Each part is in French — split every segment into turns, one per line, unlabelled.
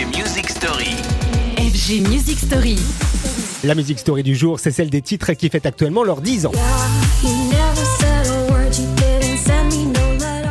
FG Music Story.
FG Music Story.
La musique story du jour, c'est celle des titres qui fêtent actuellement leurs 10 ans.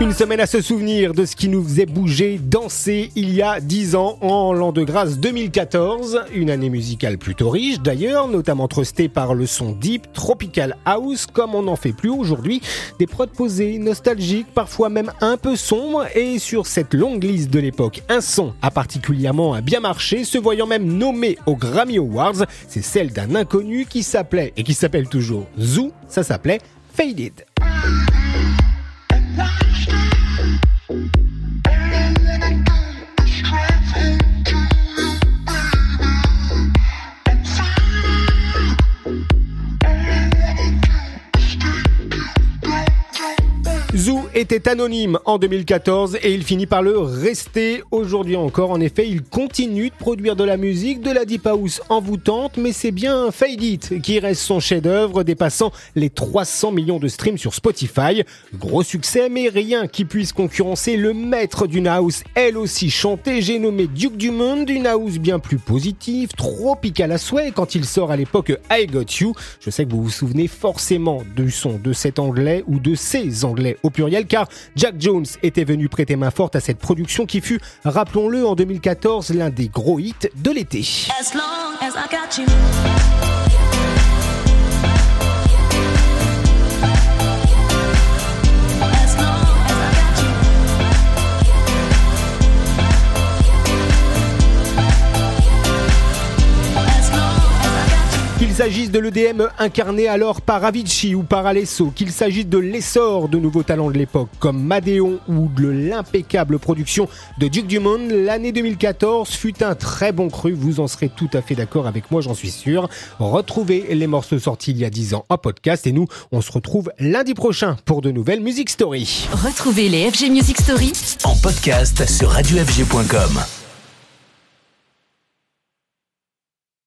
Une semaine à se souvenir de ce qui nous faisait bouger, danser il y a 10 ans en l'an de grâce 2014. Une année musicale plutôt riche d'ailleurs, notamment trustée par le son deep, tropical house comme on n'en fait plus aujourd'hui. Des prods posés, nostalgiques, parfois même un peu sombres et sur cette longue liste de l'époque, un son a particulièrement bien marché, se voyant même nommé aux Grammy Awards. C'est celle d'un inconnu qui s'appelait et qui s'appelle toujours Zoo, ça s'appelait Faded. Zoo était anonyme en 2014 et il finit par le rester aujourd'hui encore. En effet, il continue de produire de la musique, de la deep house envoûtante, mais c'est bien Fade It qui reste son chef-d'œuvre, dépassant les 300 millions de streams sur Spotify. Gros succès, mais rien qui puisse concurrencer le maître d'une house, elle aussi chantée. J'ai nommé Duke Dumont, une house bien plus positive, tropical à souhait quand il sort à l'époque I Got You. Je sais que vous vous souvenez forcément du son de cet anglais ou de ces anglais au pluriel car Jack Jones était venu prêter main forte à cette production qui fut, rappelons-le, en 2014 l'un des gros hits de l'été. Qu'il s'agisse de l'EDM incarné alors par Avicii ou par Alesso, qu'il s'agisse de l'essor de nouveaux talents de l'époque comme Madeon ou de l'impeccable production de Duke Dumont, l'année 2014 fut un très bon cru, vous en serez tout à fait d'accord avec moi, j'en suis sûr. Retrouvez les morceaux sortis il y a 10 ans en podcast et nous, on se retrouve lundi prochain pour de nouvelles Music Story.
Retrouvez les FG Music Story
En podcast sur radiofg.com.